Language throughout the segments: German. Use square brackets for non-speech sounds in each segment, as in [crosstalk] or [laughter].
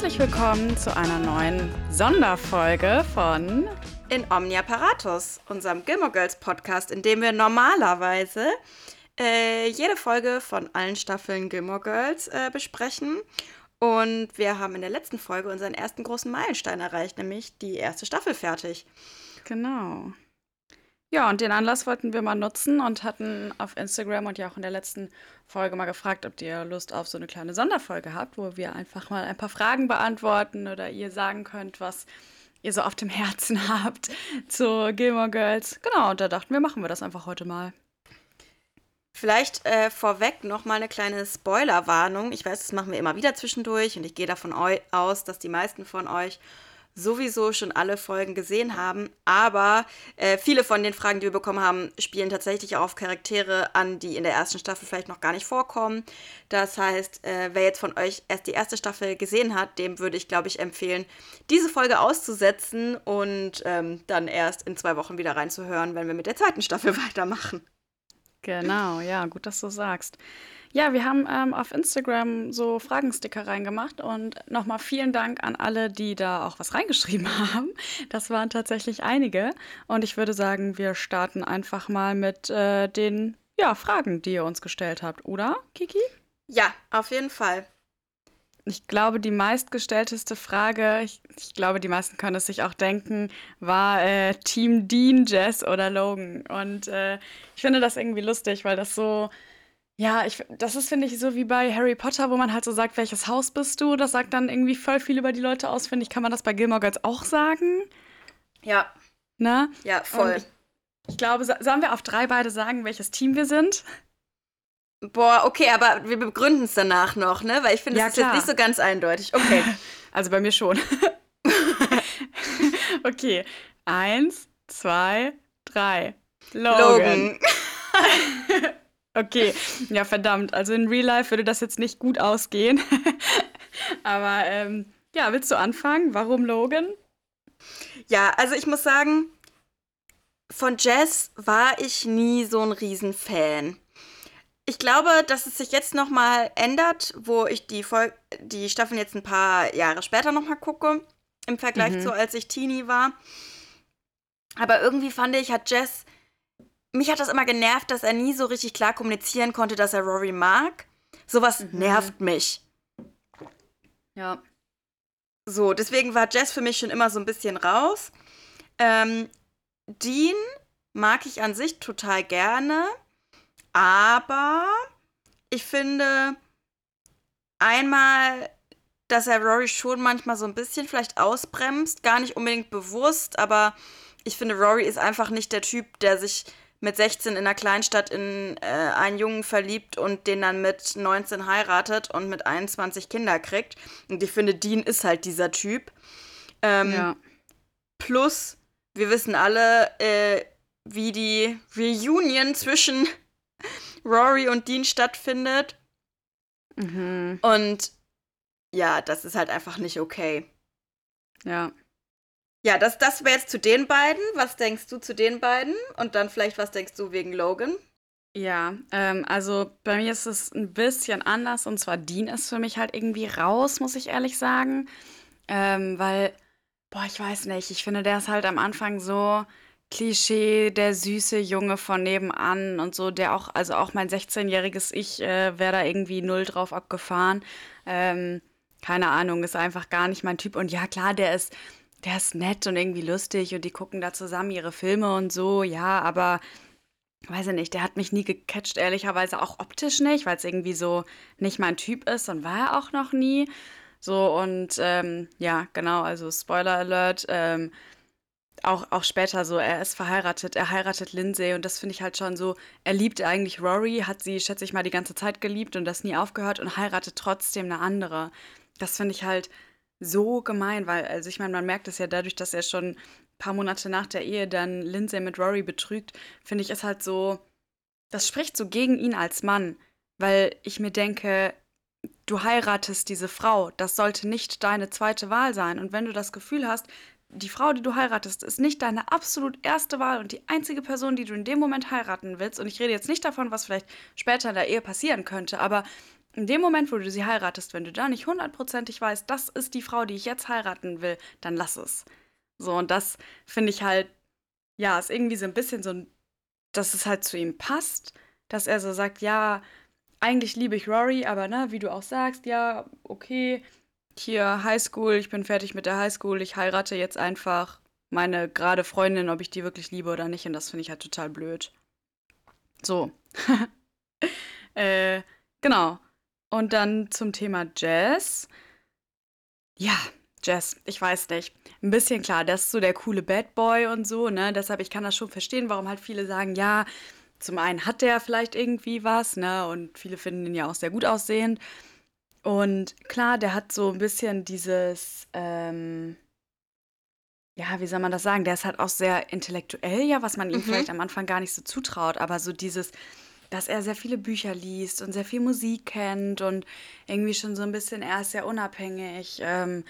herzlich willkommen zu einer neuen Sonderfolge von In Omnia Paratus, unserem Gilmore Girls Podcast, in dem wir normalerweise äh, jede Folge von allen Staffeln Gilmore Girls äh, besprechen. Und wir haben in der letzten Folge unseren ersten großen Meilenstein erreicht, nämlich die erste Staffel fertig. Genau. Ja, und den Anlass wollten wir mal nutzen und hatten auf Instagram und ja auch in der letzten Folge mal gefragt, ob ihr Lust auf so eine kleine Sonderfolge habt, wo wir einfach mal ein paar Fragen beantworten oder ihr sagen könnt, was ihr so auf dem [laughs] Herzen habt zu Gilmore Girls. Genau, und da dachten wir, machen wir das einfach heute mal. Vielleicht äh, vorweg noch mal eine kleine Spoilerwarnung. Ich weiß, das machen wir immer wieder zwischendurch und ich gehe davon aus, dass die meisten von euch sowieso schon alle Folgen gesehen haben. Aber äh, viele von den Fragen, die wir bekommen haben, spielen tatsächlich auch auf Charaktere an, die in der ersten Staffel vielleicht noch gar nicht vorkommen. Das heißt, äh, wer jetzt von euch erst die erste Staffel gesehen hat, dem würde ich, glaube ich, empfehlen, diese Folge auszusetzen und ähm, dann erst in zwei Wochen wieder reinzuhören, wenn wir mit der zweiten Staffel [laughs] weitermachen. Genau, ja, gut, dass du sagst. Ja, wir haben ähm, auf Instagram so Fragensticker reingemacht und nochmal vielen Dank an alle, die da auch was reingeschrieben [laughs] haben. Das waren tatsächlich einige. Und ich würde sagen, wir starten einfach mal mit äh, den ja, Fragen, die ihr uns gestellt habt, oder, Kiki? Ja, auf jeden Fall. Ich glaube, die meistgestellteste Frage, ich, ich, glaube, die meisten können es sich auch denken, war äh, Team Dean, Jess oder Logan. Und äh, ich finde das irgendwie lustig, weil das so ja, ich, das ist, finde ich, so wie bei Harry Potter, wo man halt so sagt, welches Haus bist du? Das sagt dann irgendwie voll viel über die Leute aus, finde ich. Kann man das bei Gilmore Girls auch sagen? Ja. Na? Ja, voll. Ich, ich, glaube, sollen wir auf drei beide sagen, welches Team wir sind? Boah, okay, aber wir begründen es danach noch, ne? Weil ich finde, es ja, ist klar. jetzt nicht so ganz eindeutig. Okay. [laughs] Also bei mir schon. [laughs] okay. Eins, zwei, drei. Logan. Logan. [laughs] Okay, ja, verdammt. Also in Real Life würde das jetzt nicht gut ausgehen. Aber ähm, ja, willst du anfangen? Warum Logan? Ja, also ich muss sagen, von Jess war ich nie so ein Riesenfan. Ich glaube, dass es sich jetzt noch mal ändert, wo ich die, Vol die Staffeln jetzt ein paar Jahre später noch mal gucke, im Vergleich mhm. zu als ich Teenie war. Aber irgendwie fand ich, hat Jess mich hat das immer genervt, dass er nie so richtig klar kommunizieren konnte, dass er Rory mag. Sowas mhm. nervt mich. Ja. So, deswegen war Jess für mich schon immer so ein bisschen raus. Ähm, Dean mag ich an sich total gerne, aber ich finde einmal, dass er Rory schon manchmal so ein bisschen vielleicht ausbremst, gar nicht unbedingt bewusst, aber ich finde, Rory ist einfach nicht der Typ, der sich mit 16 in einer Kleinstadt in äh, einen Jungen verliebt und den dann mit 19 heiratet und mit 21 Kinder kriegt. Und ich finde, Dean ist halt dieser Typ. Ähm, ja. Plus, wir wissen alle, äh, wie die Reunion zwischen Rory und Dean stattfindet. Mhm. Und ja, das ist halt einfach nicht okay. Ja. Ja, das, das wäre jetzt zu den beiden. Was denkst du zu den beiden? Und dann vielleicht, was denkst du wegen Logan? Ja, ähm, also bei mir ist es ein bisschen anders. Und zwar Dean ist für mich halt irgendwie raus, muss ich ehrlich sagen. Ähm, weil, boah, ich weiß nicht, ich finde, der ist halt am Anfang so Klischee, der süße Junge von nebenan und so, der auch, also auch mein 16-jähriges Ich äh, wäre da irgendwie null drauf abgefahren. Ähm, keine Ahnung, ist einfach gar nicht mein Typ. Und ja, klar, der ist der ist nett und irgendwie lustig und die gucken da zusammen ihre Filme und so, ja, aber weiß ich nicht, der hat mich nie gecatcht, ehrlicherweise auch optisch nicht, weil es irgendwie so nicht mein Typ ist und war er auch noch nie. So und ähm, ja, genau, also Spoiler Alert, ähm, auch, auch später so, er ist verheiratet, er heiratet Lindsay und das finde ich halt schon so, er liebt eigentlich Rory, hat sie, schätze ich mal, die ganze Zeit geliebt und das nie aufgehört und heiratet trotzdem eine andere. Das finde ich halt so gemein, weil, also ich meine, man merkt es ja dadurch, dass er schon ein paar Monate nach der Ehe dann Lindsay mit Rory betrügt, finde ich es halt so, das spricht so gegen ihn als Mann, weil ich mir denke, du heiratest diese Frau, das sollte nicht deine zweite Wahl sein. Und wenn du das Gefühl hast, die Frau, die du heiratest, ist nicht deine absolut erste Wahl und die einzige Person, die du in dem Moment heiraten willst, und ich rede jetzt nicht davon, was vielleicht später in der Ehe passieren könnte, aber in dem Moment, wo du sie heiratest, wenn du da nicht hundertprozentig weißt, das ist die Frau, die ich jetzt heiraten will, dann lass es. So, und das finde ich halt, ja, ist irgendwie so ein bisschen so dass es halt zu ihm passt, dass er so sagt, ja, eigentlich liebe ich Rory, aber ne, wie du auch sagst, ja, okay, hier Highschool, ich bin fertig mit der Highschool, ich heirate jetzt einfach meine gerade Freundin, ob ich die wirklich liebe oder nicht. Und das finde ich halt total blöd. So. [laughs] äh, genau. Und dann zum Thema Jazz. Ja, Jazz, ich weiß nicht. Ein bisschen klar, das ist so der coole Bad Boy und so, ne? Deshalb, ich kann das schon verstehen, warum halt viele sagen, ja, zum einen hat der vielleicht irgendwie was, ne? Und viele finden ihn ja auch sehr gut aussehend. Und klar, der hat so ein bisschen dieses, ähm, ja, wie soll man das sagen? Der ist halt auch sehr intellektuell, ja, was man ihm Mhm. vielleicht am Anfang gar nicht so zutraut, aber so dieses, dass er sehr viele Bücher liest und sehr viel Musik kennt und irgendwie schon so ein bisschen, er ist sehr unabhängig. Ähm,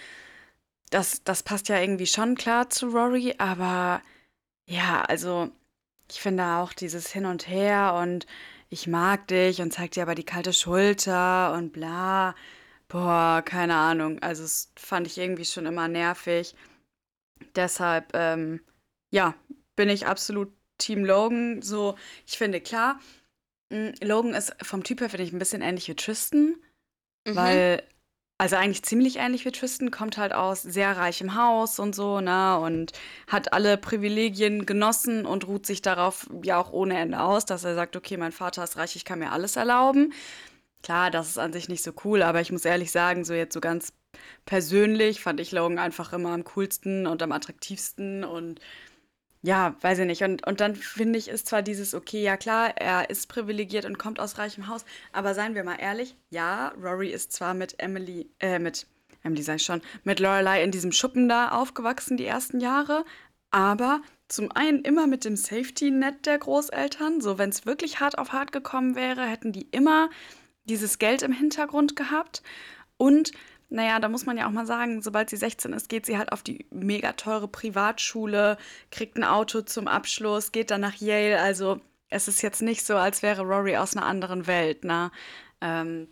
das, das passt ja irgendwie schon klar zu Rory, aber ja, also ich finde auch dieses Hin und Her und ich mag dich und zeig dir aber die kalte Schulter und bla. Boah, keine Ahnung. Also es fand ich irgendwie schon immer nervig. Deshalb, ähm, ja, bin ich absolut Team Logan. So, ich finde klar, mh, Logan ist vom Typ her, finde ich, ein bisschen ähnlich wie Tristan. Mhm. Weil, also eigentlich ziemlich ähnlich wie Tristan, kommt halt aus sehr reichem Haus und so, ne? Und hat alle Privilegien genossen und ruht sich darauf ja auch ohne Ende aus, dass er sagt, okay, mein Vater ist reich, ich kann mir alles erlauben. Klar, das ist an sich nicht so cool, aber ich muss ehrlich sagen, so jetzt so ganz persönlich fand ich Logan einfach immer am coolsten und am attraktivsten und ja, weiß ich nicht. Und, und dann finde ich, ist zwar dieses, okay, ja klar, er ist privilegiert und kommt aus reichem Haus, aber seien wir mal ehrlich, ja, Rory ist zwar mit Emily, äh, mit, Emily ich schon, mit Lorelei in diesem Schuppen da aufgewachsen die ersten Jahre, aber zum einen immer mit dem Safety-Net der Großeltern, so wenn es wirklich hart auf hart gekommen wäre, hätten die immer dieses Geld im Hintergrund gehabt und naja, da muss man ja auch mal sagen, sobald sie 16 ist, geht sie halt auf die mega teure Privatschule, kriegt ein Auto zum Abschluss, geht dann nach Yale. Also es ist jetzt nicht so, als wäre Rory aus einer anderen Welt, ne? Ähm,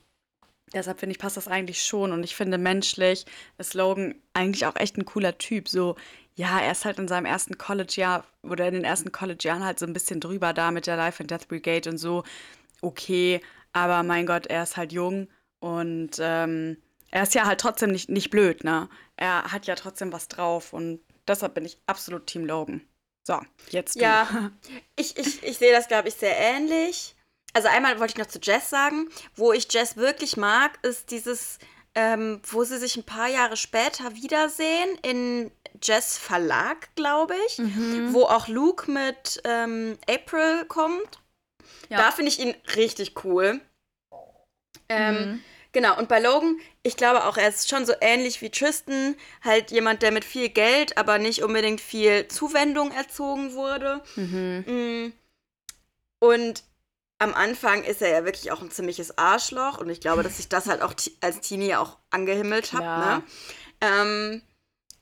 deshalb finde ich, passt das eigentlich schon. Und ich finde, menschlich ist Logan eigentlich auch echt ein cooler Typ. So, ja, er ist halt in seinem ersten College-Jahr oder in den ersten College-Jahren halt so ein bisschen drüber da mit der Life and Death Brigade und so. Okay, aber mein Gott, er ist halt jung und ähm, er ist ja halt trotzdem nicht, nicht blöd, ne? Er hat ja trotzdem was drauf und deshalb bin ich absolut Team Logan. So, jetzt du. Ja, [laughs] ich, ich, ich sehe das, glaube ich, sehr ähnlich. Also einmal wollte ich noch zu Jess sagen, wo ich Jess wirklich mag, ist dieses, ähm, wo sie sich ein paar Jahre später wiedersehen in Jess Verlag, glaube ich, Mhm. wo auch Luke mit ähm, April kommt. Ja. Da finde ich ihn richtig cool. Ähm, Mhm. Genau, und bei Logan, ich glaube auch, er ist schon so ähnlich wie Tristan, halt jemand, der mit viel Geld, aber nicht unbedingt viel Zuwendung erzogen wurde. Mhm. Mm. Und am Anfang ist er ja wirklich auch ein ziemliches Arschloch und ich glaube, dass ich das halt auch als Teenie auch angehimmelt habe. Ne? Ähm,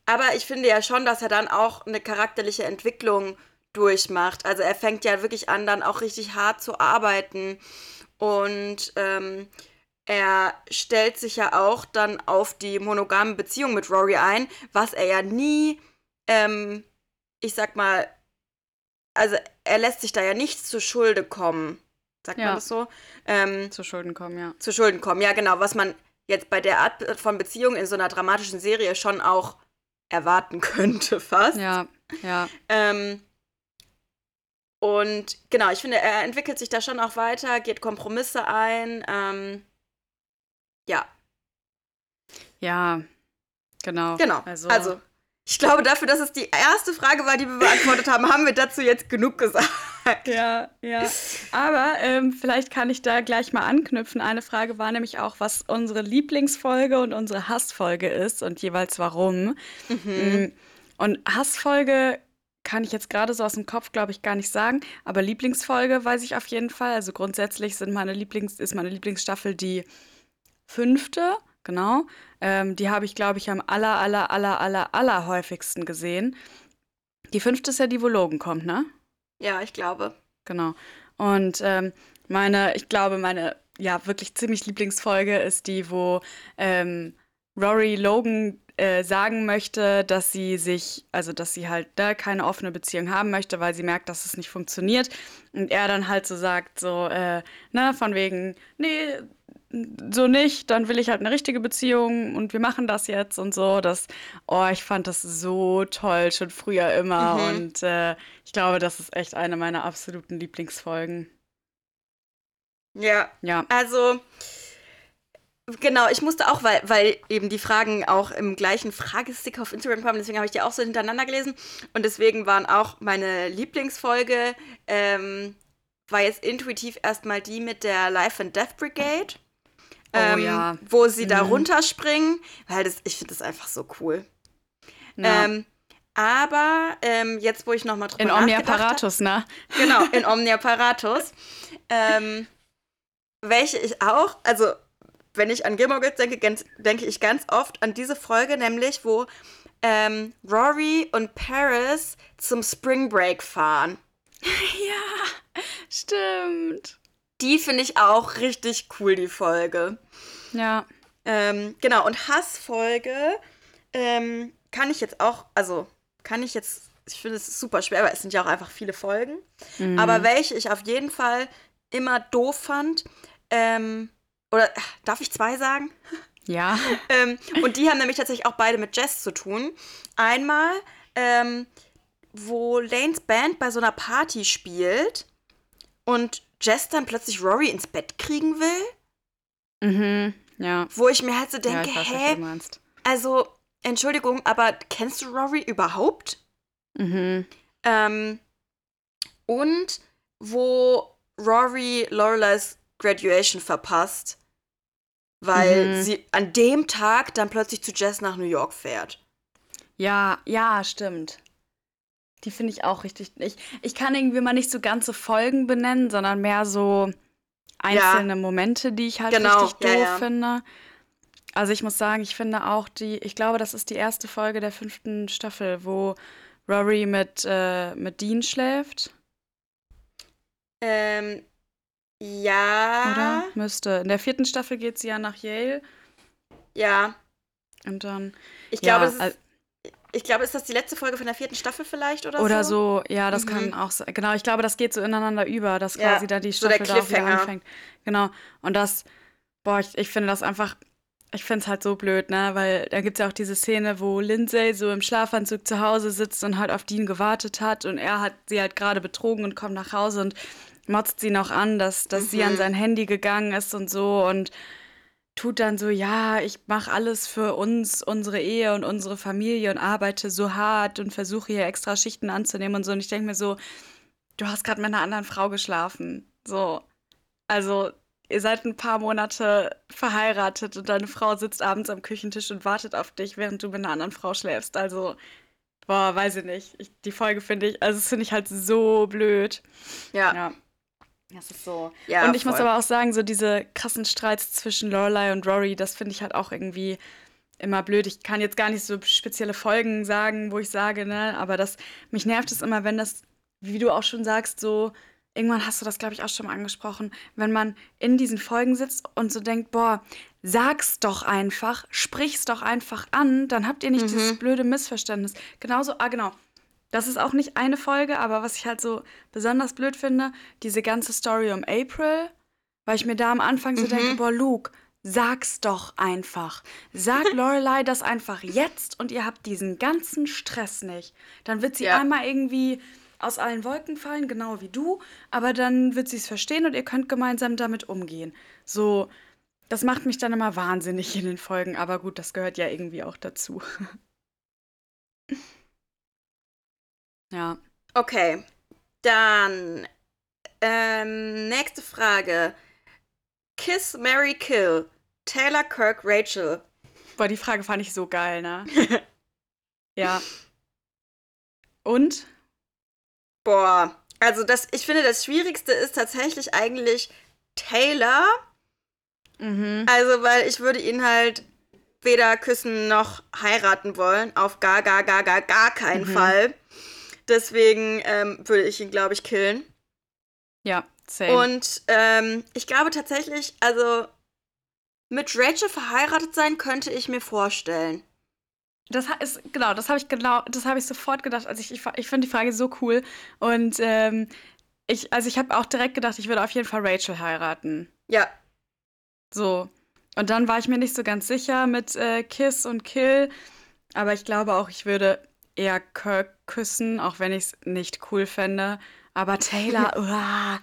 aber ich finde ja schon, dass er dann auch eine charakterliche Entwicklung durchmacht. Also er fängt ja wirklich an, dann auch richtig hart zu arbeiten und ähm, er stellt sich ja auch dann auf die monogame Beziehung mit Rory ein, was er ja nie, ähm, ich sag mal, also er lässt sich da ja nicht zu Schulde kommen. Sagt Ja. man das so? Ähm, Zu Schulden kommen, ja. zu Schulden kommen, ja genau, was man jetzt bei der Art von Beziehung in so einer dramatischen Serie schon auch erwarten [laughs] könnte, fast. Ja, ja. Ähm, und genau, ich finde, er entwickelt sich da schon auch weiter, geht Kompromisse ein. Ähm, ja, Ja, genau. genau. Also, Also, ich glaube, dafür, dass es die erste Frage war, die wir beantwortet haben, haben wir dazu jetzt genug gesagt. Ja, ja. Aber ähm, vielleicht kann ich da gleich mal anknüpfen. Eine Frage war nämlich auch, was unsere Lieblingsfolge und unsere Hassfolge ist und jeweils warum. Mhm. Mm, Und Hassfolge kann ich jetzt gerade so aus dem Kopf, glaube ich, gar nicht sagen. Aber Lieblingsfolge weiß ich auf jeden Fall. Also grundsätzlich sind meine Lieblings, ist meine Lieblingsstaffel die fünfte, genau. Ähm, die habe ich, glaube ich, am aller, aller, aller, aller, aller häufigsten gesehen. Die fünfte ist ja die, wo Logan kommt, ne? Ja, ich glaube. Genau. Und ähm, meine, ich glaube, meine ja wirklich ziemlich Lieblingsfolge ist die, wo ähm, Rory Logan äh, sagen möchte, dass sie sich, also dass sie halt da keine offene Beziehung haben möchte, weil sie merkt, dass es nicht funktioniert. Und er dann halt so sagt, so, äh, ne, von wegen, nee, so nicht, dann will ich halt eine richtige Beziehung und wir machen das jetzt und so. Das, oh, ich fand das so toll, schon früher immer. Mhm. Und äh, ich glaube, das ist echt eine meiner absoluten Lieblingsfolgen. Ja. Ja. Also, Genau, ich musste auch, weil, weil eben die Fragen auch im gleichen Fragestick auf Instagram kamen, deswegen habe ich die auch so hintereinander gelesen. Und deswegen waren auch meine Lieblingsfolge, ähm, war jetzt intuitiv erstmal die mit der Life and Death Brigade. Oh, ähm, ja. Wo sie mhm. da runterspringen, weil das, ich finde das einfach so cool. Ja. Ähm, aber ähm, jetzt, wo ich nochmal drüber In Omnia Paratus, ne? [laughs] Genau, in Omnia Paratus. ähm, welche ich auch, also wenn ich an Gilmore Girls denke, denke ich ganz oft an diese Folge, nämlich wo ähm, Rory und Paris zum Spring Break fahren. [laughs] Ja, stimmt. Die finde ich auch richtig cool, die Folge. Ja. Ähm, genau, und Hassfolge ähm, kann ich jetzt auch, also kann ich jetzt, ich finde es super schwer, aber es sind ja auch einfach viele Folgen. Mhm. Aber welche ich auf jeden Fall immer doof fand, ähm, oder darf ich zwei sagen? Ja. [laughs] ähm, und die haben nämlich tatsächlich auch beide mit Jess zu tun. Einmal, ähm, wo Lanes Band bei so einer Party spielt und Jess dann plötzlich Rory ins Bett kriegen will. Mhm, ja. Wo ich mir halt so denke, ja, weiß, hä? Also, Entschuldigung, aber kennst du Rory überhaupt? Mhm. Ähm, und wo Rory Lorelais Graduation verpasst weil mhm. sie an dem Tag dann plötzlich zu Jess nach New York fährt. Ja, ja, stimmt. Die finde ich auch richtig. Ich, ich kann irgendwie mal nicht so ganze Folgen benennen, sondern mehr so einzelne ja. Momente, die ich halt genau. richtig doof ja, ja. finde. Also ich muss sagen, ich finde auch die, ich glaube, das ist die erste Folge der fünften Staffel, wo Rory mit, äh, mit Dean schläft. Ähm, ja. Oder? Müsste. In der vierten Staffel geht sie ja nach Yale. Ja. Und dann. Ich glaube, ja, ist, ich glaube, ist das die letzte Folge von der vierten Staffel vielleicht oder, oder so? Oder so, ja, das mhm. kann auch sein. Genau, ich glaube, das geht so ineinander über, dass ja. quasi da die Staffel so da auch wieder anfängt. Genau. Und das, boah, ich, ich finde das einfach, ich finde es halt so blöd, ne? Weil da gibt es ja auch diese Szene, wo Lindsay so im Schlafanzug zu Hause sitzt und halt auf Dean gewartet hat und er hat sie halt gerade betrogen und kommt nach Hause und motzt sie noch an, dass, dass mhm. sie an mhm. sein Handy gegangen ist und so und tut dann so, ja, ich mache alles für uns, unsere Ehe und unsere Familie und arbeite so hart und versuche hier extra Schichten anzunehmen und so. Und ich denke mir so, du hast gerade mit einer anderen Frau geschlafen. So. Also, ihr seid ein paar Monate verheiratet und deine Frau sitzt abends am Küchentisch und wartet auf dich, während du mit einer anderen Frau schläfst. Also, boah, weiß ich nicht. Ich, die Folge finde ich, also das finde ich halt so blöd. Ja. ja. Das ist so. Ja, und ich voll. muss aber auch sagen, so diese krassen Streits zwischen Lorelei und Rory, das finde ich halt auch irgendwie immer blöd. Ich kann jetzt gar nicht so spezielle Folgen sagen, wo ich sage, ne, aber das, mich nervt es immer, wenn das, wie du auch schon sagst, so, irgendwann hast du das, glaube ich, auch schon mal angesprochen, wenn man in diesen Folgen sitzt und so denkt, boah, sag's doch einfach, sprich's doch einfach an, dann habt ihr nicht mhm. dieses blöde Missverständnis. Genauso, ah, genau. Das ist auch nicht eine Folge, aber was ich halt so besonders blöd finde, diese ganze Story um April, weil ich mir da am Anfang so mhm. denke, boah, Luke, sag's doch einfach. Sag [laughs] Lorelei das einfach jetzt und ihr habt diesen ganzen Stress nicht. Dann wird sie ja. einmal irgendwie aus allen Wolken fallen, genau wie du, aber dann wird sie es verstehen und ihr könnt gemeinsam damit umgehen. So, das macht mich dann immer wahnsinnig in den Folgen, aber gut, das gehört ja irgendwie auch dazu. [laughs] Ja. Okay. Dann ähm, nächste Frage. Kiss, Mary, Kill. Taylor, Kirk, Rachel. Boah, die Frage fand ich so geil, ne? [laughs] ja. Und? Boah, also das, ich finde, das Schwierigste ist tatsächlich eigentlich Taylor. Mhm. Also, weil ich würde ihn halt weder küssen noch heiraten wollen. Auf gar, gar, gar, gar, gar keinen mhm. Fall. Deswegen ähm, würde ich ihn, glaube ich, killen. Ja, same. Und ähm, ich glaube tatsächlich, also mit Rachel verheiratet sein könnte ich mir vorstellen. Das ist, genau, das habe ich genau, das habe ich sofort gedacht. Also ich, ich, ich finde die Frage so cool. Und ähm, ich, also ich habe auch direkt gedacht, ich würde auf jeden Fall Rachel heiraten. Ja. So. Und dann war ich mir nicht so ganz sicher mit äh, Kiss und Kill. Aber ich glaube auch, ich würde eher Kirk küssen, auch wenn ich es nicht cool fände. Aber Taylor, [laughs] uah,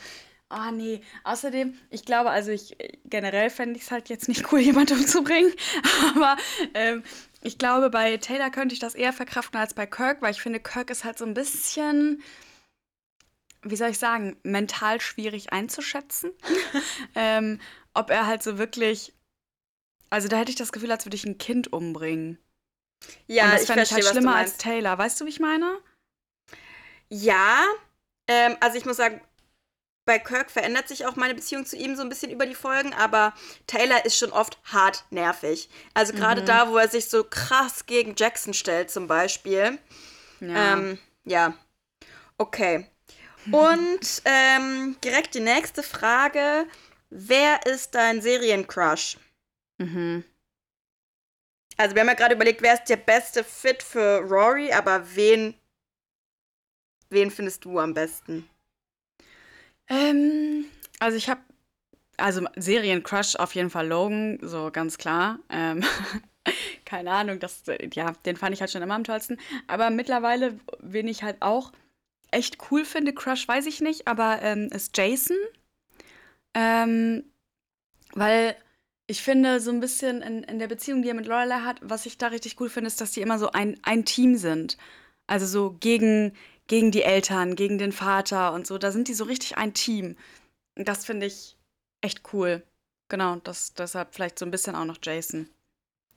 oh nee. Außerdem, ich glaube, also ich generell fände ich es halt jetzt nicht cool, [laughs] jemanden umzubringen. Aber ähm, ich glaube, bei Taylor könnte ich das eher verkraften als bei Kirk, weil ich finde, Kirk ist halt so ein bisschen, wie soll ich sagen, mental schwierig einzuschätzen. [laughs] ähm, ob er halt so wirklich. Also da hätte ich das Gefühl, als würde ich ein Kind umbringen. Ja, Und das ich fände ich halt schlimmer als. Taylor. Weißt du, wie ich meine? Ja, ähm, also ich muss sagen, bei Kirk verändert sich auch meine Beziehung zu ihm so ein bisschen über die Folgen, aber Taylor ist schon oft hart nervig. Also gerade Mhm. da, wo er sich so krass gegen Jackson stellt, zum Beispiel. Ja. Ähm, ja. Okay. Und [laughs] ähm, direkt die nächste Frage. Wer ist dein Seriencrush? mhm. Also wir haben ja gerade überlegt, wer ist der beste Fit für Rory, aber wen, wen findest du am besten? Ähm, also ich habe, also Seriencrush auf jeden Fall Logan, so ganz klar. Ähm, [laughs] keine Ahnung, das, ja, den fand ich halt schon immer am tollsten. Aber mittlerweile, wen ich halt auch echt cool finde, Crush weiß ich nicht, aber ähm, ist Jason. Ähm, weil ich finde, so ein bisschen in, in der Beziehung, die er mit Lorelei hat, was ich da richtig cool finde, ist, dass die immer so ein, ein Team sind. Also so gegen, gegen die Eltern, gegen den Vater und so. Da sind die so richtig ein Team. Und das finde ich echt cool. Genau, das, deshalb vielleicht so ein bisschen auch noch Jason.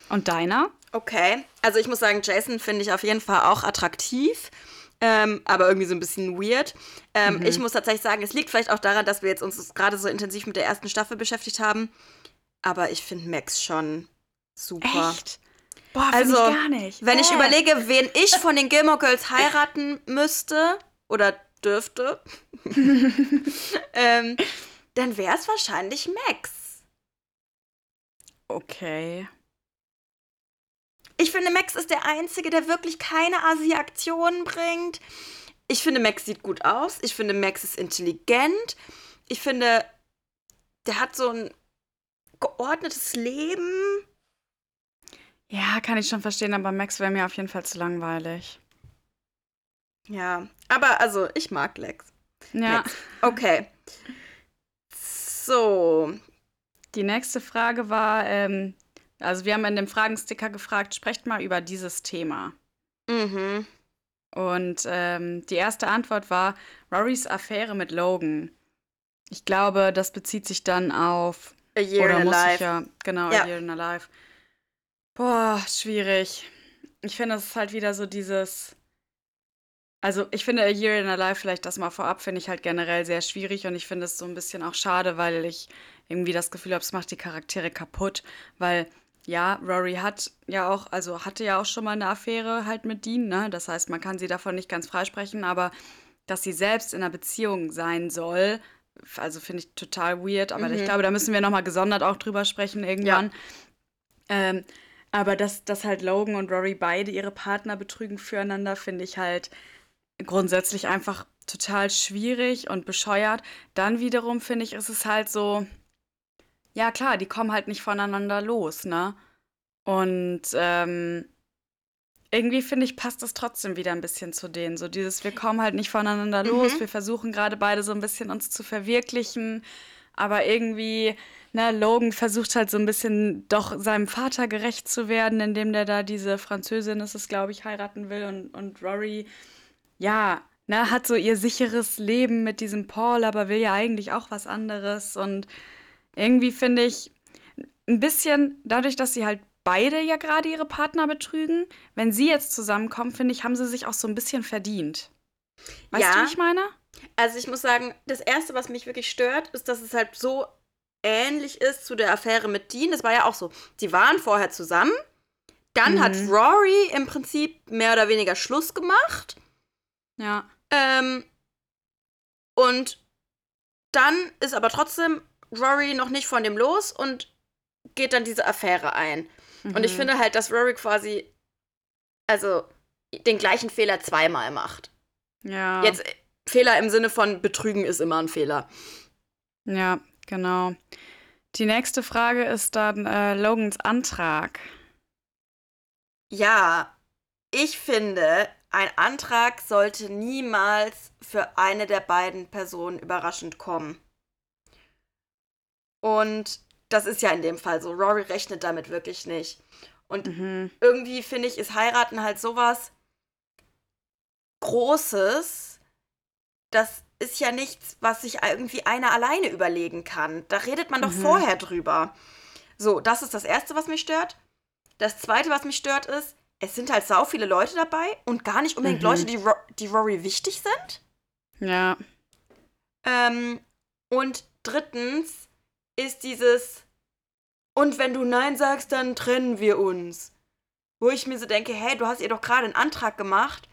Und deiner? Okay, also ich muss sagen, Jason finde ich auf jeden Fall auch attraktiv, ähm, aber irgendwie so ein bisschen weird. Ähm, Mhm. Ich muss tatsächlich sagen, es liegt vielleicht auch daran, dass wir jetzt uns gerade so intensiv mit der ersten Staffel beschäftigt haben, aber ich finde Max schon super. Echt? Boah, finde Also, ich gar nicht. Wenn ich Äh. überlege, wen ich von den Gilmore Girls heiraten müsste oder dürfte, [laughs] ähm, dann wäre es wahrscheinlich Max. Okay. Ich finde, Max ist der Einzige, der wirklich keine Asi-Aktionen bringt. Ich finde, Max sieht gut aus. Ich finde, Max ist intelligent. Ich finde, der hat so ein geordnetes Leben. Ja, kann ich schon verstehen, aber Max wäre mir auf jeden Fall zu langweilig. Ja, aber also, ich mag Lex. Ja. Max. Okay. So. Die nächste Frage war, ähm, also wir haben in dem Fragensticker gefragt, sprecht mal über dieses Thema. Mhm. Und ähm, die erste Antwort war Rorys Affäre mit Logan. Ich glaube, das bezieht sich dann auf A Year oder in muss ich Life. ja genau Ja. A Year in a Life. Boah, schwierig. Ich finde, es ist halt wieder so dieses. Also, ich finde A Year in a Life, vielleicht das mal vorab, finde ich halt generell sehr schwierig und ich finde es so ein bisschen auch schade, weil ich irgendwie das Gefühl habe, es macht die Charaktere kaputt, weil ja, Rory hat ja auch, also hatte ja auch schon mal eine Affäre halt mit Dean, ne? Das heißt, man kann sie davon nicht ganz freisprechen, aber dass sie selbst in einer Beziehung sein soll, also finde ich total weird, aber Mhm. ich glaube, da müssen wir nochmal gesondert auch drüber sprechen irgendwann. Ähm, aber dass, dass halt Logan und Rory beide ihre Partner betrügen füreinander, finde ich halt grundsätzlich einfach total schwierig und bescheuert. Dann wiederum finde ich, ist es halt so, ja klar, die kommen halt nicht voneinander los, ne? Und ähm, irgendwie finde ich, passt das trotzdem wieder ein bisschen zu denen. So dieses, wir kommen halt nicht voneinander los, Mhm. wir versuchen gerade beide so ein bisschen uns zu verwirklichen, aber irgendwie, ne, Logan versucht halt so ein bisschen doch seinem Vater gerecht zu werden, indem der da diese Französin ist es, glaube ich, heiraten will und, und Rory, ja, ne, hat so ihr sicheres Leben mit diesem Paul, aber will ja eigentlich auch was anderes und irgendwie finde ich ein bisschen, dadurch, dass sie halt beide ja gerade ihre Partner betrügen, wenn sie jetzt zusammenkommen, finde ich, haben sie sich auch so ein bisschen verdient. Weißt Ja. du, wie ich meine? Also ich muss sagen, das Erste, was mich wirklich stört, ist, dass es halt so ähnlich ist zu der Affäre mit Dean. Das war ja auch so. Sie waren vorher zusammen. Dann hat Mhm. Rory im Prinzip mehr oder weniger Schluss gemacht. Ja. Ähm, und dann ist aber trotzdem Rory noch nicht von dem los und geht dann diese Affäre ein. Mhm. Und ich mhm. finde halt, dass Rory quasi, also den gleichen Fehler zweimal macht. Ja. Jetzt Fehler im Sinne von Betrügen ist immer ein Fehler. Ja, genau. Die nächste Frage ist dann äh, Logans Antrag. Ja, ich finde, ein Antrag sollte niemals für eine der beiden Personen überraschend kommen. Und das ist ja in dem Fall so. Rory rechnet damit wirklich nicht. Und mhm. irgendwie finde ich, ist heiraten halt sowas Großes. Das ist ja nichts, was sich irgendwie einer alleine überlegen kann. Da redet man doch mhm. vorher drüber. So, das ist das Erste, was mich stört. Das Zweite, was mich stört, ist, es sind halt sau viele Leute dabei und gar nicht unbedingt mhm. Leute, die, Ro die Rory wichtig sind. Ja. Ähm, und drittens ist dieses, und wenn du Nein sagst, dann trennen wir uns. Wo ich mir so denke, hey, du hast ihr doch gerade einen Antrag gemacht,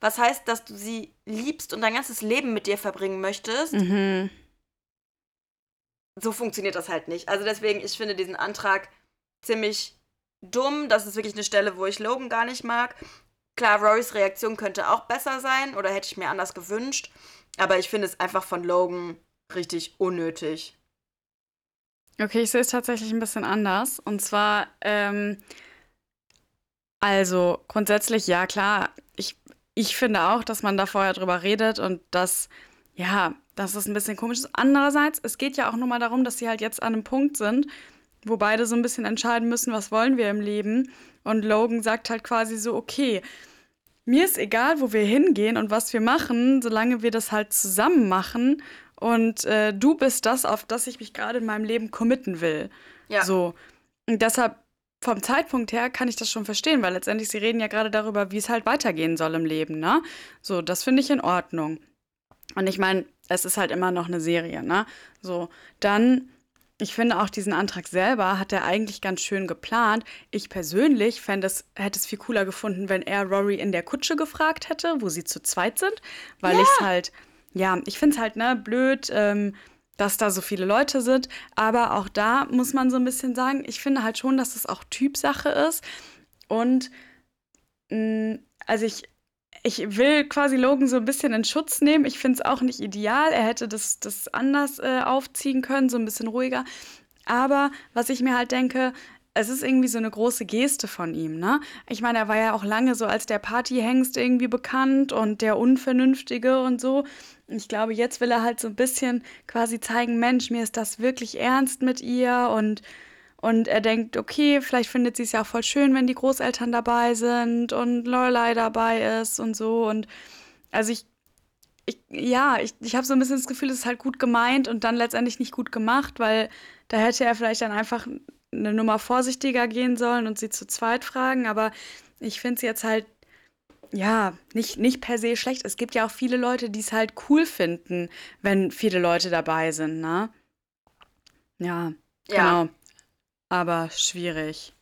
was heißt, dass du sie liebst und dein ganzes Leben mit dir verbringen möchtest. Mhm. So funktioniert das halt nicht. Also deswegen, ich finde diesen Antrag ziemlich dumm. Das ist wirklich eine Stelle, wo ich Logan gar nicht mag. Klar, Rorys Reaktion könnte auch besser sein oder hätte ich mir anders gewünscht. Aber ich finde es einfach von Logan richtig unnötig. Okay, ich sehe es tatsächlich ein bisschen anders. Und zwar, ähm, also grundsätzlich, ja klar, ich, ich finde auch, dass man da vorher drüber redet und dass, ja, dass es ein bisschen komisch ist. Andererseits, es geht ja auch nur mal darum, dass sie halt jetzt an einem Punkt sind, wo beide so ein bisschen entscheiden müssen, was wollen wir im Leben. Und Logan sagt halt quasi so, okay, mir ist egal, wo wir hingehen und was wir machen, solange wir das halt zusammen machen. Und äh, du bist das, auf das ich mich gerade in meinem Leben committen will. Ja. So. Und deshalb, vom Zeitpunkt her, kann ich das schon verstehen, weil letztendlich, sie reden ja gerade darüber, wie es halt weitergehen soll im Leben, ne? So, das finde ich in Ordnung. Und ich meine, es ist halt immer noch eine Serie, ne? So, dann ich finde auch diesen Antrag selber hat er eigentlich ganz schön geplant. Ich persönlich fände es, hätte es viel cooler gefunden, wenn er Rory in der Kutsche gefragt hätte, wo sie zu zweit sind, weil ja. ich es halt, ja, ich finde es halt, ne, blöd, ähm, dass da so viele Leute sind. Aber auch da muss man so ein bisschen sagen, ich finde halt schon, dass es auch Typsache ist. Und mh, mm, also ich, ich will quasi Logan so ein bisschen in Schutz nehmen. Ich finde es auch nicht ideal. Er hätte das, das anders äh, aufziehen können, so ein bisschen ruhiger. Aber was ich mir halt denke, es ist irgendwie so eine große Geste von ihm, ne? Ich meine, er war ja auch lange so als der Partyhengst irgendwie bekannt und der Unvernünftige und so. Ich glaube, jetzt will er halt so ein bisschen quasi zeigen, Mensch, mir ist das wirklich ernst mit ihr und und er denkt, okay, vielleicht findet sie es ja auch voll schön, wenn die Großeltern dabei sind und Lorelei dabei ist und so. Und also ich, ich ja, ich, ich habe so ein bisschen das Gefühl, es ist halt gut gemeint und dann letztendlich nicht gut gemacht, weil da hätte er vielleicht dann einfach eine Nummer vorsichtiger gehen sollen und sie zu zweit fragen. Aber ich finde es jetzt halt, ja, nicht, nicht per se schlecht. Es gibt ja auch viele Leute, die es halt cool finden, wenn viele Leute dabei sind, ne? Ja, ja. genau aber schwierig.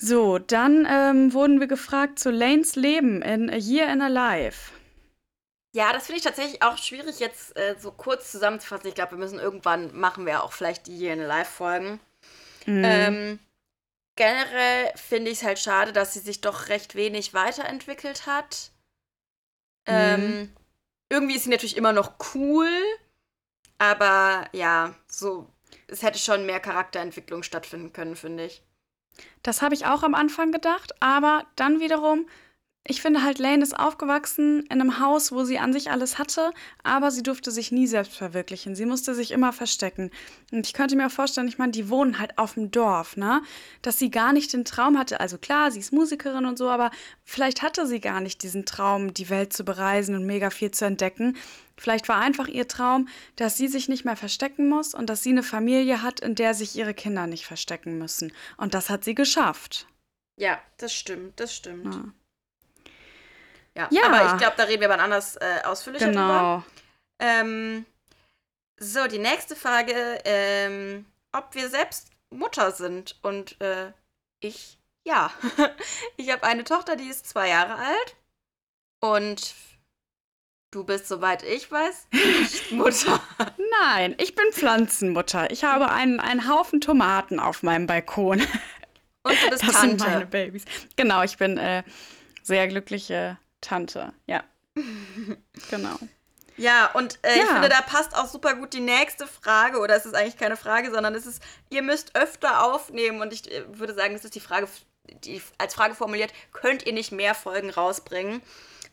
So, dann ähm, wurden wir gefragt zu Lanes Leben in A Year in a Life. Ja, das finde ich tatsächlich auch schwierig jetzt äh, so kurz zusammenzufassen. Ich glaube, wir müssen irgendwann machen wir auch vielleicht die Year in a Life Folgen. Mhm. Ähm, generell finde ich es halt schade, dass sie sich doch recht wenig weiterentwickelt hat. Mhm. Ähm, irgendwie ist sie natürlich immer noch cool, aber ja, so es hätte schon mehr Charakterentwicklung stattfinden können, finde ich. Das habe ich auch am Anfang gedacht, aber dann wiederum, ich finde halt, Lane ist aufgewachsen in einem Haus, wo sie an sich alles hatte, aber sie durfte sich nie selbst verwirklichen. Sie musste sich immer verstecken. Und ich könnte mir auch vorstellen, ich meine, die wohnen halt auf dem Dorf, ne? Dass sie gar nicht den Traum hatte. Also klar, sie ist Musikerin und so, aber vielleicht hatte sie gar nicht diesen Traum, die Welt zu bereisen und mega viel zu entdecken. Vielleicht war einfach ihr Traum, dass sie sich nicht mehr verstecken muss und dass sie eine Familie hat, in der sich ihre Kinder nicht verstecken müssen. Und das hat sie geschafft. Ja, das stimmt, das stimmt. Ja, ja, ja. aber ich glaube, da reden wir aber anders äh, ausführlicher genau. drüber. Ähm, so, die nächste Frage, ähm, ob wir selbst Mutter sind. Und äh, ich, ja. [laughs] ich habe eine Tochter, die ist zwei Jahre alt. Und Du bist, soweit ich weiß, [laughs] nicht Mutter. [laughs] Nein, ich bin Pflanzenmutter. Ich habe einen, einen Haufen Tomaten auf meinem Balkon. Und du bist Das Tante. sind meine Babys. Genau, ich bin äh, sehr glückliche Tante. Ja. genau. Ja, und äh, ich Ja. finde, da passt auch super gut die nächste Frage, oder es ist eigentlich keine Frage, sondern es ist, ihr müsst öfter aufnehmen und ich äh, würde sagen, das ist die Frage, die als Frage formuliert, könnt ihr nicht mehr Folgen rausbringen?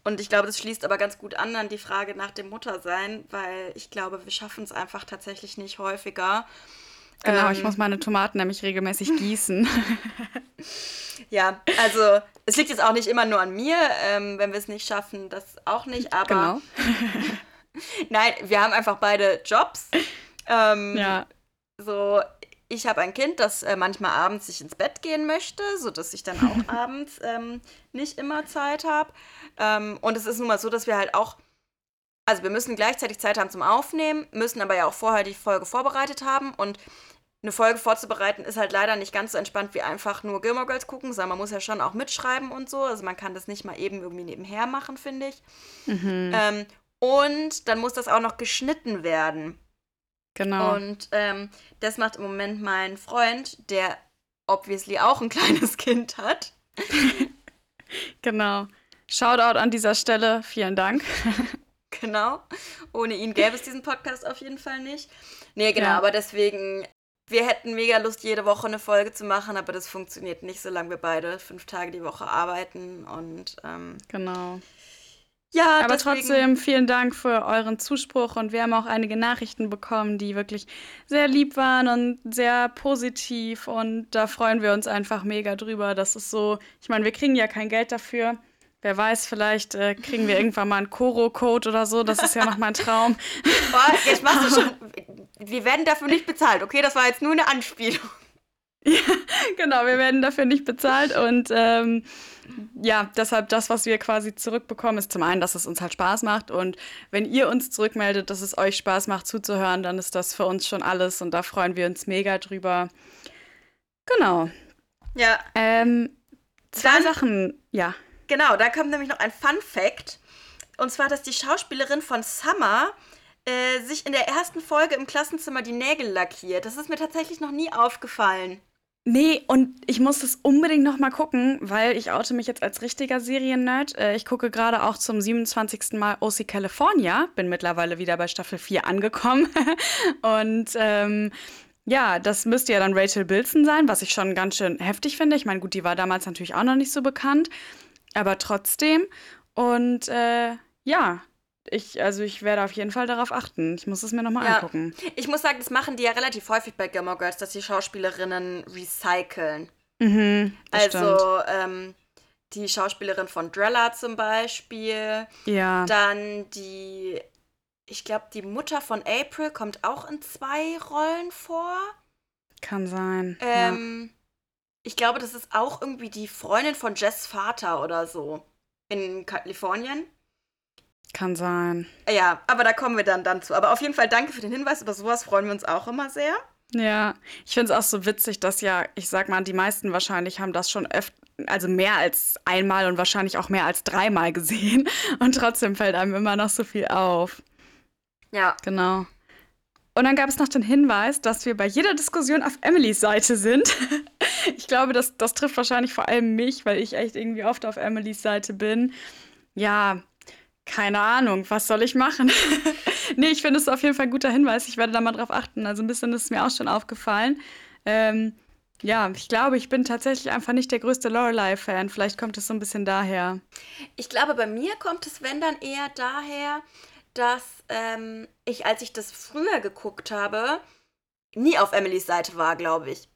Und ich glaube, das schließt aber ganz gut an an die Frage nach dem Muttersein, weil ich glaube, wir schaffen es einfach tatsächlich nicht häufiger. Genau, Ähm, ich muss meine Tomaten nämlich regelmäßig gießen. [laughs] Ja, also es liegt jetzt auch nicht immer nur an mir, ähm, wenn wir es nicht schaffen, das auch nicht, aber genau. [laughs] nein, wir haben einfach beide Jobs. Ähm, Ja. So, ich habe ein Kind, das äh, manchmal abends sich ins Bett gehen möchte, sodass ich dann auch [laughs] abends ähm, nicht immer Zeit habe. Ähm, und es ist nun mal so, dass wir halt auch, also wir müssen gleichzeitig Zeit haben zum Aufnehmen, müssen aber ja auch vorher die Folge vorbereitet haben. Und eine Folge vorzubereiten ist halt leider nicht ganz so entspannt wie einfach nur Gilmore Girls gucken, sondern man muss ja schon auch mitschreiben und so. Also man kann das nicht mal eben irgendwie nebenher machen, finde ich. Mhm. Ähm, und dann muss das auch noch geschnitten werden. Genau. Und ähm, das macht im Moment mein Freund, der obviously auch ein [laughs] kleines Kind hat. [laughs] Genau. Shoutout an dieser Stelle. Vielen Dank. [laughs] Genau. Ohne ihn gäbe es diesen Podcast auf jeden Fall nicht. Nee, genau, Ja. aber deswegen, wir hätten mega Lust, jede Woche eine Folge zu machen, aber das funktioniert nicht, solange wir beide fünf Tage die Woche arbeiten. Und ähm, Genau. ja, Aber deswegen, trotzdem vielen Dank für euren Zuspruch und wir haben auch einige Nachrichten bekommen, die wirklich sehr lieb waren und sehr positiv und da freuen wir uns einfach mega drüber. Das ist so, ich meine, wir kriegen ja kein Geld dafür. Wer weiß, vielleicht äh, kriegen wir irgendwann mal einen Koro-Code oder so. Das ist ja noch mein Traum. Boah, jetzt machst du schon. [laughs] Wir werden dafür nicht bezahlt, okay? Das war jetzt nur eine Anspielung. genau, wir werden dafür nicht bezahlt und ähm, ja, deshalb das, was wir quasi zurückbekommen, ist zum einen, dass es uns halt Spaß macht und wenn ihr uns zurückmeldet, dass es euch Spaß macht zuzuhören, dann ist das für uns schon alles und da freuen wir uns mega drüber. Genau. Ja, Ähm, zwei Dann- Sachen, ja. Genau, da kommt nämlich noch ein Fun Fact. Und zwar, dass die Schauspielerin von Summer äh, sich in der ersten Folge im Klassenzimmer die Nägel lackiert. Das ist mir tatsächlich noch nie aufgefallen. Nee, und ich muss das unbedingt noch mal gucken, weil ich oute mich jetzt als richtiger Seriennerd. Äh, ich gucke gerade auch zum 27. Mal OC California, bin mittlerweile wieder bei Staffel 4 angekommen. [laughs] und ähm, ja, das müsste ja dann Rachel Bilson sein, was ich schon ganz schön heftig finde. Ich meine, gut, die war damals natürlich auch noch nicht so bekannt, aber trotzdem. Und äh, ja, ich, also ich werde auf jeden Fall darauf achten. Ich muss es mir noch mal Ja. angucken. Ich muss sagen, das machen die ja relativ häufig bei Gilmore Girls, dass die Schauspielerinnen recyceln. Mhm. Also ähm, die Schauspielerin von Drella zum Beispiel. Ja, Dann die, ich glaube, die Mutter von April kommt auch in zwei Rollen vor. kann sein. ja. Ich glaube, das ist auch irgendwie die Freundin von Jess Vater oder so in Kalifornien. Kann sein. Ja, aber da kommen wir dann, dann zu. Aber auf jeden Fall danke für den Hinweis. Über sowas freuen wir uns auch immer sehr. Ja, ich finde es auch so witzig, dass ja, ich sag mal, die meisten wahrscheinlich haben das schon öfter, also mehr als einmal und wahrscheinlich auch mehr als dreimal gesehen. [laughs] Und trotzdem fällt einem immer noch so viel auf. Ja, Genau. Und dann gab es noch den Hinweis, dass wir bei jeder Diskussion auf Emilys Seite sind. [laughs] Ich glaube, das, das trifft wahrscheinlich vor allem mich, weil ich echt irgendwie oft auf Emilys Seite bin. Ja, keine Ahnung, was soll ich machen? [laughs] nee, ich finde es auf jeden Fall ein guter Hinweis. Ich werde da mal drauf achten. Also ein bisschen ist mir auch schon aufgefallen. Ähm, ja, ich glaube, ich bin tatsächlich einfach nicht der größte Lorelei-Fan. Vielleicht kommt es so ein bisschen daher. ich glaube, bei mir kommt es, wenn dann eher daher, dass ähm, ich, als ich das früher geguckt habe, nie auf Emilys Seite war, glaube ich.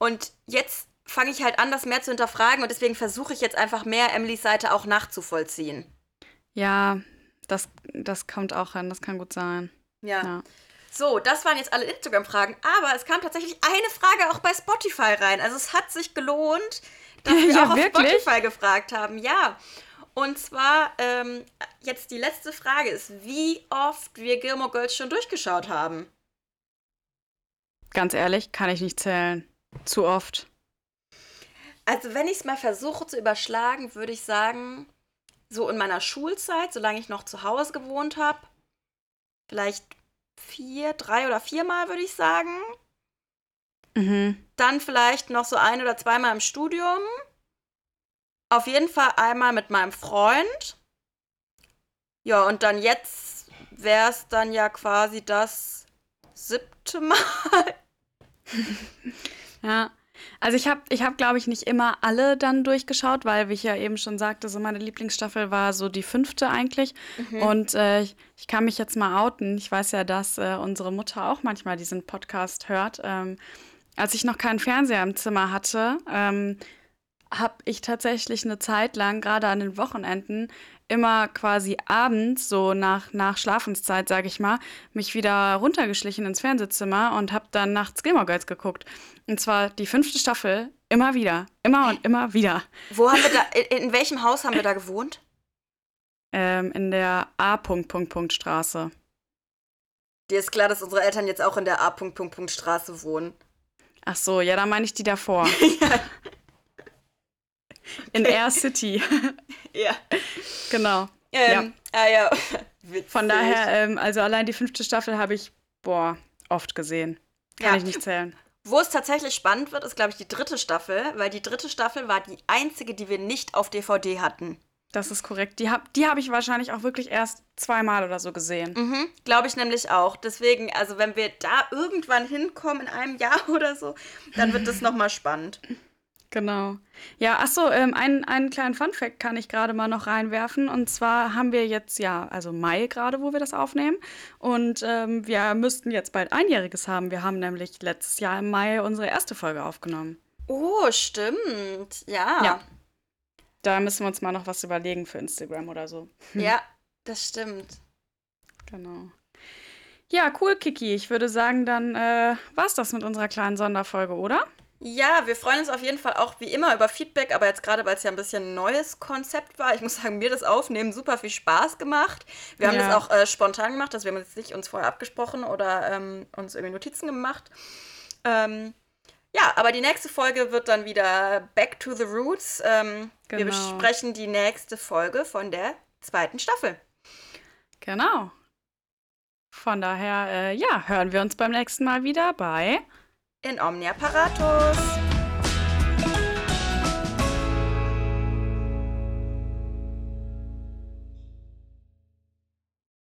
Und jetzt fange ich halt an, das mehr zu hinterfragen und deswegen versuche ich jetzt einfach mehr Emilys Seite auch nachzuvollziehen. Ja, das, das kommt auch hin. Das kann gut sein. Ja. Ja. So, das waren jetzt alle Instagram-Fragen, aber es kam tatsächlich eine Frage auch bei Spotify rein. Also es hat sich gelohnt, dass [laughs] wir Ja, auch auf wirklich? Spotify gefragt haben. Ja. Und zwar, ähm, jetzt die letzte Frage ist, wie oft wir Gilmore Girls schon durchgeschaut haben. Ganz ehrlich, kann ich nicht zählen. Zu oft. Also wenn ich es mal versuche zu überschlagen, würde ich sagen, so in meiner Schulzeit, solange ich noch zu Hause gewohnt habe, vielleicht vier, drei oder viermal, würde ich sagen. Mhm. Dann vielleicht noch so ein oder zweimal im Studium. Auf jeden Fall einmal mit meinem Freund. Ja, und dann jetzt wäre es dann ja quasi das siebte Mal. [laughs] Ja. Also ich habe, ich hab, glaube ich, nicht immer alle dann durchgeschaut, weil, wie ich ja eben schon sagte, so meine Lieblingsstaffel war so die fünfte eigentlich. Mhm. Und äh, ich, ich kann mich jetzt mal outen. Ich weiß ja, dass äh, unsere Mutter auch manchmal diesen Podcast hört. Ähm, als ich noch keinen Fernseher im Zimmer hatte, ähm, habe ich tatsächlich eine Zeit lang, gerade an den Wochenenden, immer quasi abends, so nach, nach Schlafenszeit, sage ich mal, mich wieder runtergeschlichen ins Fernsehzimmer und habe dann nachts Gilmore Girls geguckt. Und zwar die fünfte Staffel, immer wieder, immer und immer wieder. Wo haben wir da, in, in welchem Haus haben wir da gewohnt? Ähm, in der A. Straße. Dir ist klar, dass unsere Eltern jetzt auch in der A. Straße wohnen. Ach so, ja, dann meine ich die davor. ja. [laughs] [laughs] In Air City. [laughs] ja. genau. Ähm, Ah ja. [laughs] Witzig. Von daher, ähm, also allein die fünfte Staffel habe ich, boah, oft gesehen. Kann Ja. ich nicht zählen. Wo es tatsächlich spannend wird, ist, glaube ich, die dritte Staffel, weil die dritte Staffel war die einzige, die wir nicht auf DVD hatten. Das ist korrekt. Die habe die hab ich wahrscheinlich auch wirklich erst zweimal oder so gesehen. Mhm, glaube ich nämlich auch. Deswegen, also wenn wir da irgendwann hinkommen in einem Jahr [laughs] oder so, dann wird das nochmal spannend. Genau. Ja, ach so, ähm, einen, einen kleinen Funfact kann ich gerade mal noch reinwerfen. Und zwar haben wir jetzt ja, also Mai gerade, wo wir das aufnehmen. Und ähm, wir müssten jetzt bald Einjähriges haben. Wir haben nämlich letztes Jahr im Mai unsere erste Folge aufgenommen. Oh, stimmt. Ja. Ja. Da müssen wir uns mal noch was überlegen für Instagram oder so. [laughs] Ja, das stimmt. Genau. Ja, cool, Kiki. Ich würde sagen, dann äh, war's das mit unserer kleinen Sonderfolge, oder? Ja, wir freuen uns auf jeden Fall auch wie immer über Feedback, aber jetzt gerade, weil es ja ein bisschen ein neues Konzept war, ich muss sagen, mir das Aufnehmen super viel Spaß gemacht. Wir haben Ja. das auch äh, spontan gemacht, also wir haben jetzt nicht uns vorher abgesprochen oder ähm, uns irgendwie Notizen gemacht. Ähm, ja, aber die nächste Folge wird dann wieder Back to the Roots. Ähm, Wir Genau. besprechen die nächste Folge von der zweiten Staffel. Genau. Von daher, äh, ja, hören wir uns beim nächsten Mal wieder bei In Omnia Paratus.